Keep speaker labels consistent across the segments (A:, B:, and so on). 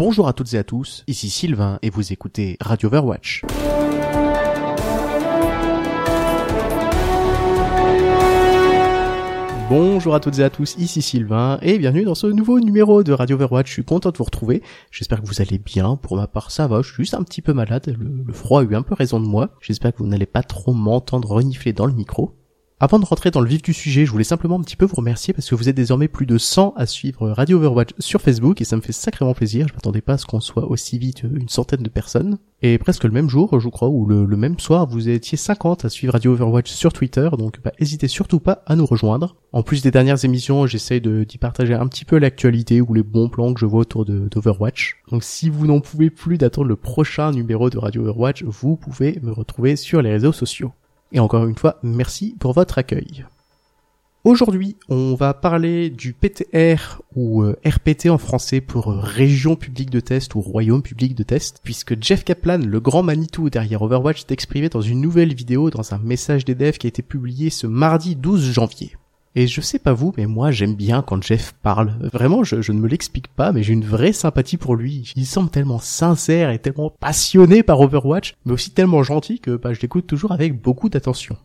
A: Bonjour à toutes et à tous, ici Sylvain et vous écoutez Radio Overwatch. Bonjour à toutes et à tous, ici Sylvain et bienvenue dans ce nouveau numéro de Radio Overwatch. Je suis content de vous retrouver. J'espère que vous allez bien. Pour ma part, ça va. Je suis juste un petit peu malade. Le, le froid a eu un peu raison de moi. J'espère que vous n'allez pas trop m'entendre renifler dans le micro. Avant de rentrer dans le vif du sujet, je voulais simplement un petit peu vous remercier parce que vous êtes désormais plus de 100 à suivre Radio Overwatch sur Facebook et ça me fait sacrément plaisir. Je m'attendais pas à ce qu'on soit aussi vite une centaine de personnes. Et presque le même jour, je crois, ou le, même soir, vous étiez 50 à suivre Radio Overwatch sur Twitter, donc bah, hésitez surtout pas à nous rejoindre. En plus des dernières émissions, j'essaye d'y partager un petit peu l'actualité ou les bons plans que je vois autour d'Overwatch. Donc si vous n'en pouvez plus d'attendre le prochain numéro de Radio Overwatch, vous pouvez me retrouver sur les réseaux sociaux. Et encore une fois, merci pour votre accueil. Aujourd'hui, on va parler du PTR ou euh, RPT en français pour Région publique de test ou Royaume public de test, puisque Jeff Kaplan, le grand Manitou derrière Overwatch, s'est exprimé dans une nouvelle vidéo dans un message des devs qui a été publié ce mardi 12 janvier. Et je sais pas vous, mais moi j'aime bien quand Jeff parle. Vraiment, je, ne me l'explique pas, mais j'ai une vraie sympathie pour lui. Il semble tellement sincère et tellement passionné par Overwatch, mais aussi tellement gentil que bah, je l'écoute toujours avec beaucoup d'attention.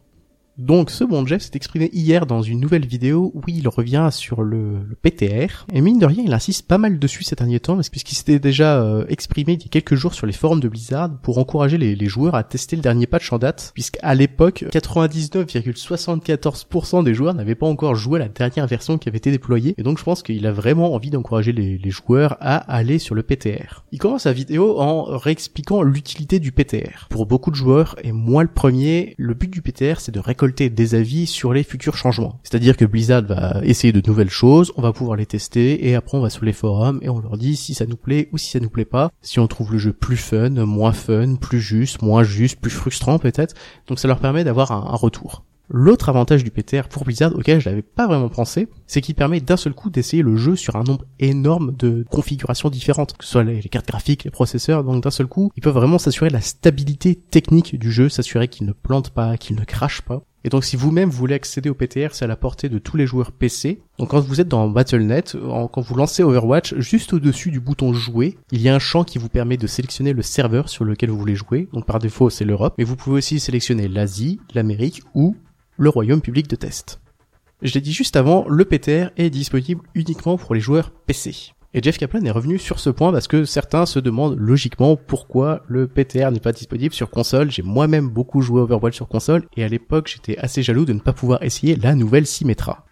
A: Donc ce bon Jeff s'est exprimé hier dans une nouvelle vidéo où il revient sur le, PTR, et mine de rien il insiste pas mal dessus ces derniers temps, puisqu'il s'était déjà euh, exprimé il y a quelques jours sur les forums de Blizzard pour encourager les, joueurs à tester le dernier patch en date, puisqu'à l'époque 99,74% des joueurs n'avaient pas encore joué la dernière version qui avait été déployée, et donc je pense qu'il a vraiment envie d'encourager les, les joueurs à aller sur le PTR. Il commence sa vidéo en réexpliquant l'utilité du PTR. Pour beaucoup de joueurs, et moi le premier, le but du PTR c'est de récolter des avis sur les futurs changements. C'est-à-dire que Blizzard va essayer de nouvelles choses, on va pouvoir les tester et après on va sur les forums et on leur dit si ça nous plaît ou si ça nous plaît pas, si on trouve le jeu plus fun, moins fun, plus juste, moins juste, plus frustrant peut-être. Donc ça leur permet d'avoir un, un retour. L'autre avantage du PTR pour Blizzard auquel je n'avais pas vraiment pensé, c'est qu'il permet d'un seul coup d'essayer le jeu sur un nombre énorme de configurations différentes, que ce soit les, cartes graphiques, les processeurs, donc d'un seul coup, ils peuvent vraiment s'assurer la stabilité technique du jeu, s'assurer qu'il ne plante pas, qu'il ne crache pas. Et donc si vous-même voulez accéder au PTR, c'est à la portée de tous les joueurs PC. Donc quand vous êtes dans Battle.net, quand vous lancez Overwatch, juste au-dessus du bouton jouer, il y a un champ qui vous permet de sélectionner le serveur sur lequel vous voulez jouer. Donc par défaut c'est l'Europe, mais vous pouvez aussi sélectionner l'Asie, l'Amérique ou le royaume public de test. Je l'ai dit juste avant, le PTR est disponible uniquement pour les joueurs PC. Et Jeff Kaplan est revenu sur ce point parce que certains se demandent logiquement pourquoi le PTR n'est pas disponible sur console. J'ai moi-même beaucoup joué Overwatch sur console et à l'époque j'étais assez jaloux de ne pas pouvoir essayer la nouvelle Symmetra.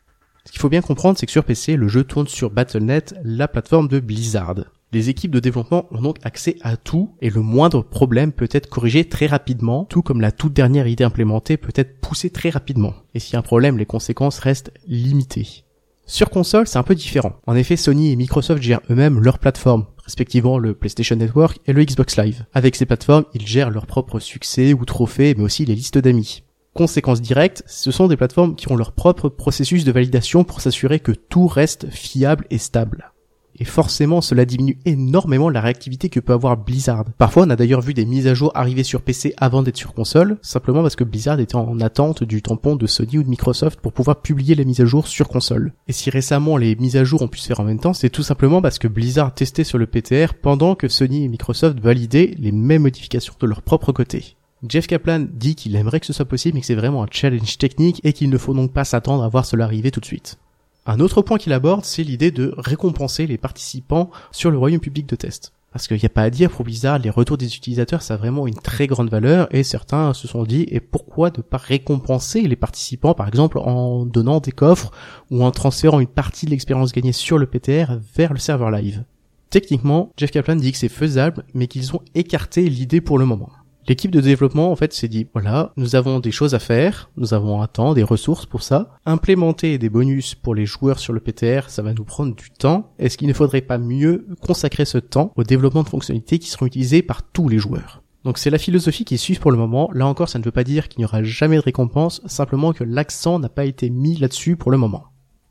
A: Ce qu'il faut bien comprendre c'est que sur PC le jeu tourne sur Battle.net, la plateforme de Blizzard. Les équipes de développement ont donc accès à tout et le moindre problème peut être corrigé très rapidement, tout comme la toute dernière idée implémentée peut être poussée très rapidement. Et a un problème, les conséquences restent limitées. Sur console, c'est un peu différent. En effet, Sony et Microsoft gèrent eux-mêmes leurs plateformes, respectivement le PlayStation Network et le Xbox Live. Avec ces plateformes, ils gèrent leurs propres succès ou trophées, mais aussi les listes d'amis. Conséquence directe, ce sont des plateformes qui ont leur propre processus de validation pour s'assurer que tout reste fiable et stable et forcément cela diminue énormément la réactivité que peut avoir Blizzard. Parfois on a d'ailleurs vu des mises à jour arriver sur PC avant d'être sur console, simplement parce que Blizzard était en attente du tampon de Sony ou de Microsoft pour pouvoir publier les mises à jour sur console. Et si récemment les mises à jour ont pu se faire en même temps, c'est tout simplement parce que Blizzard testait sur le PTR pendant que Sony et Microsoft validaient les mêmes modifications de leur propre côté. Jeff Kaplan dit qu'il aimerait que ce soit possible mais que c'est vraiment un challenge technique et qu'il ne faut donc pas s'attendre à voir cela arriver tout de suite. Un autre point qu'il aborde, c'est l'idée de récompenser les participants sur le royaume public de test. Parce qu'il n'y a pas à dire, pour Blizzard, les retours des utilisateurs, ça a vraiment une très grande valeur, et certains se sont dit, et pourquoi ne pas récompenser les participants, par exemple, en donnant des coffres, ou en transférant une partie de l'expérience gagnée sur le PTR vers le serveur live. Techniquement, Jeff Kaplan dit que c'est faisable, mais qu'ils ont écarté l'idée pour le moment. L'équipe de développement, en fait, s'est dit, voilà, nous avons des choses à faire, nous avons un temps, des ressources pour ça. Implémenter des bonus pour les joueurs sur le PTR, ça va nous prendre du temps. Est-ce qu'il ne faudrait pas mieux consacrer ce temps au développement de fonctionnalités qui seront utilisées par tous les joueurs? Donc c'est la philosophie qui suit pour le moment. Là encore, ça ne veut pas dire qu'il n'y aura jamais de récompense, simplement que l'accent n'a pas été mis là-dessus pour le moment.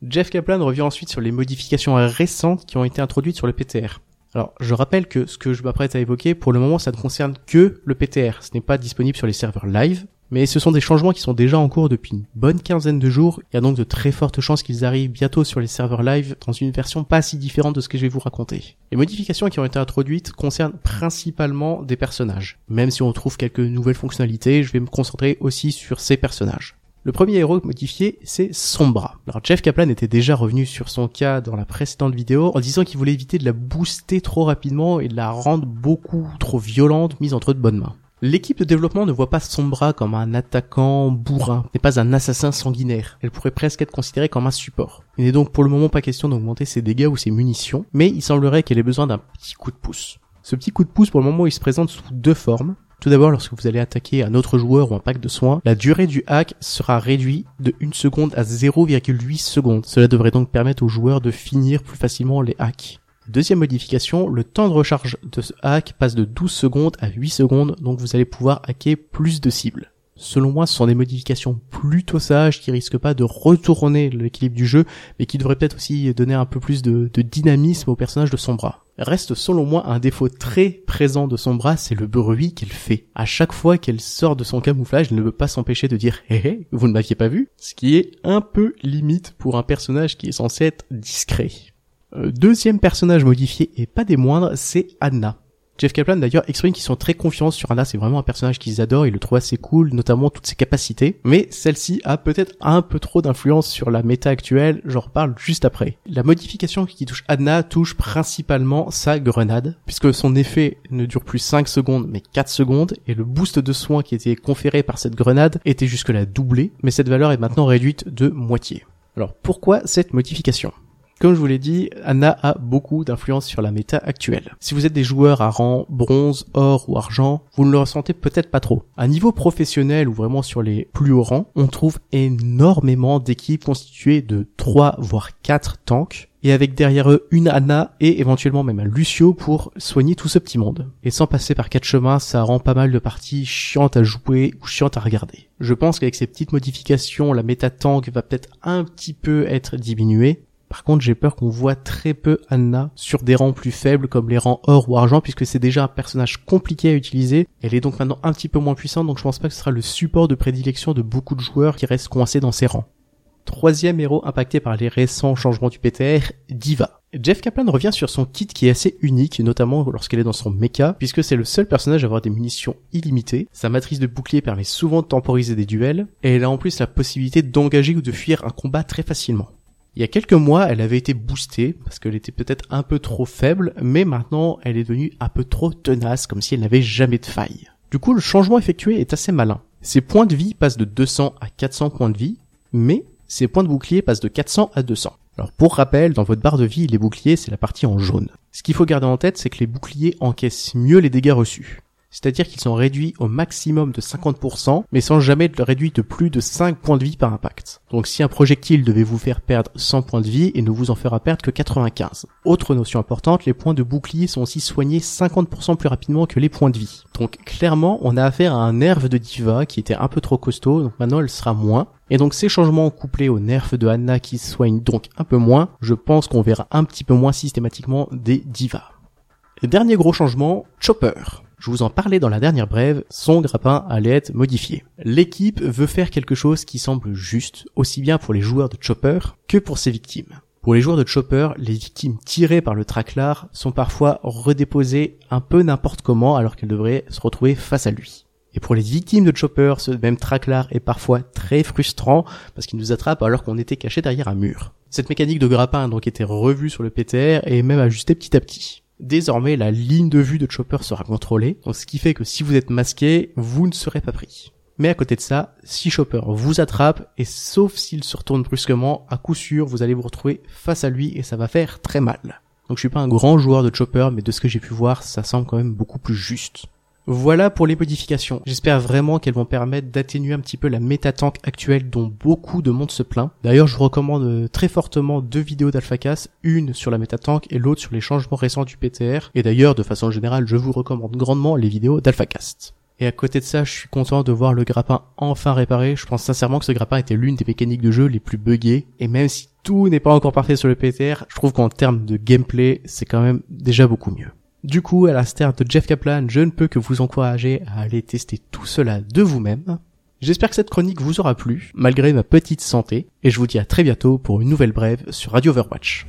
A: Jeff Kaplan revient ensuite sur les modifications récentes qui ont été introduites sur le PTR. Alors, je rappelle que ce que je m'apprête à évoquer, pour le moment, ça ne concerne que le PTR. Ce n'est pas disponible sur les serveurs live. Mais ce sont des changements qui sont déjà en cours depuis une bonne quinzaine de jours. Il y a donc de très fortes chances qu'ils arrivent bientôt sur les serveurs live dans une version pas si différente de ce que je vais vous raconter. Les modifications qui ont été introduites concernent principalement des personnages. Même si on trouve quelques nouvelles fonctionnalités, je vais me concentrer aussi sur ces personnages. Le premier héros modifié, c'est Sombra. Alors Jeff Kaplan était déjà revenu sur son cas dans la précédente vidéo en disant qu'il voulait éviter de la booster trop rapidement et de la rendre beaucoup trop violente mise entre de bonnes mains. L'équipe de développement ne voit pas Sombra comme un attaquant bourrin, n'est pas un assassin sanguinaire. Elle pourrait presque être considérée comme un support. Il n'est donc pour le moment pas question d'augmenter ses dégâts ou ses munitions, mais il semblerait qu'elle ait besoin d'un petit coup de pouce. Ce petit coup de pouce pour le moment il se présente sous deux formes. Tout d'abord, lorsque vous allez attaquer un autre joueur ou un pack de soins, la durée du hack sera réduite de 1 seconde à 0,8 secondes. Cela devrait donc permettre aux joueurs de finir plus facilement les hacks. Deuxième modification, le temps de recharge de ce hack passe de 12 secondes à 8 secondes, donc vous allez pouvoir hacker plus de cibles. Selon moi, ce sont des modifications plutôt sages qui risquent pas de retourner l'équilibre du jeu, mais qui devraient peut-être aussi donner un peu plus de, dynamisme au personnage de Sombra. Reste selon moi un défaut très présent de Sombra, c'est le bruit qu'elle fait. À chaque fois qu'elle sort de son camouflage, elle ne peut pas s'empêcher de dire hé hé, vous ne m'aviez pas vu, ce qui est un peu limite pour un personnage qui est censé être discret. Euh, deuxième personnage modifié et pas des moindres, c'est Anna. Jeff Kaplan d'ailleurs exprime qu'ils sont très confiants sur Anna, c'est vraiment un personnage qu'ils adorent, ils le trouvent assez cool, notamment toutes ses capacités, mais celle-ci a peut-être un peu trop d'influence sur la méta actuelle, j'en reparle juste après. La modification qui touche Anna touche principalement sa grenade, puisque son effet ne dure plus 5 secondes mais 4 secondes, et le boost de soins qui était conféré par cette grenade était jusque-là doublé, mais cette valeur est maintenant réduite de moitié. Alors pourquoi cette modification? Comme je vous l'ai dit, Anna a beaucoup d'influence sur la méta actuelle. Si vous êtes des joueurs à rang bronze, or ou argent, vous ne le ressentez peut-être pas trop. À niveau professionnel ou vraiment sur les plus hauts rangs, on trouve énormément d'équipes constituées de 3 voire 4 tanks et avec derrière eux une Anna et éventuellement même un Lucio pour soigner tout ce petit monde. Et sans passer par quatre chemins, ça rend pas mal de parties chiantes à jouer ou chiantes à regarder. Je pense qu'avec ces petites modifications, la méta tank va peut-être un petit peu être diminuée, par contre, j'ai peur qu'on voit très peu Anna sur des rangs plus faibles comme les rangs or ou argent puisque c'est déjà un personnage compliqué à utiliser. Elle est donc maintenant un petit peu moins puissante donc je pense pas que ce sera le support de prédilection de beaucoup de joueurs qui restent coincés dans ces rangs. Troisième héros impacté par les récents changements du PTR, Diva. Jeff Kaplan revient sur son kit qui est assez unique, notamment lorsqu'elle est dans son mecha, puisque c'est le seul personnage à avoir des munitions illimitées. Sa matrice de bouclier permet souvent de temporiser des duels, et elle a en plus la possibilité d'engager ou de fuir un combat très facilement. Il y a quelques mois, elle avait été boostée parce qu'elle était peut-être un peu trop faible, mais maintenant elle est devenue un peu trop tenace, comme si elle n'avait jamais de faille. Du coup, le changement effectué est assez malin. Ses points de vie passent de 200 à 400 points de vie, mais ses points de bouclier passent de 400 à 200. Alors pour rappel, dans votre barre de vie, les boucliers, c'est la partie en jaune. Ce qu'il faut garder en tête, c'est que les boucliers encaissent mieux les dégâts reçus c'est-à-dire qu'ils sont réduits au maximum de 50%, mais sans jamais être réduits de plus de 5 points de vie par impact. Donc si un projectile devait vous faire perdre 100 points de vie, il ne vous en fera perdre que 95. Autre notion importante, les points de bouclier sont aussi soignés 50% plus rapidement que les points de vie. Donc clairement, on a affaire à un nerf de Diva qui était un peu trop costaud, donc maintenant elle sera moins. Et donc ces changements couplés au nerf de Anna qui soigne donc un peu moins, je pense qu'on verra un petit peu moins systématiquement des divas. Dernier gros changement, Chopper je vous en parlais dans la dernière brève, son grappin allait être modifié. L'équipe veut faire quelque chose qui semble juste, aussi bien pour les joueurs de Chopper que pour ses victimes. Pour les joueurs de Chopper, les victimes tirées par le traclar sont parfois redéposées un peu n'importe comment alors qu'elles devraient se retrouver face à lui. Et pour les victimes de Chopper, ce même traclar est parfois très frustrant parce qu'il nous attrape alors qu'on était caché derrière un mur. Cette mécanique de grappin a donc été revue sur le PTR et même ajustée petit à petit. Désormais, la ligne de vue de Chopper sera contrôlée, ce qui fait que si vous êtes masqué, vous ne serez pas pris. Mais à côté de ça, si Chopper vous attrape, et sauf s'il se retourne brusquement, à coup sûr, vous allez vous retrouver face à lui et ça va faire très mal. Donc je suis pas un grand joueur de Chopper, mais de ce que j'ai pu voir, ça semble quand même beaucoup plus juste. Voilà pour les modifications. J'espère vraiment qu'elles vont permettre d'atténuer un petit peu la méta-tank actuelle dont beaucoup de monde se plaint. D'ailleurs, je recommande euh, très fortement deux vidéos d'AlphaCast, une sur la méta-tank et l'autre sur les changements récents du PTR. Et d'ailleurs, de façon générale, je vous recommande grandement les vidéos d'AlphaCast. Et à côté de ça, je suis content de voir le grappin enfin réparé. Je pense sincèrement que ce grappin était l'une des mécaniques de jeu les plus buggées. Et même si tout n'est pas encore parfait sur le PTR, je trouve qu'en termes de gameplay, c'est quand même déjà beaucoup mieux. Du coup, à la star de Jeff Kaplan, je ne peux que vous encourager à aller tester tout cela de vous-même. J'espère que cette chronique vous aura plu, malgré ma petite santé, et je vous dis à très bientôt pour une nouvelle brève sur Radio Overwatch.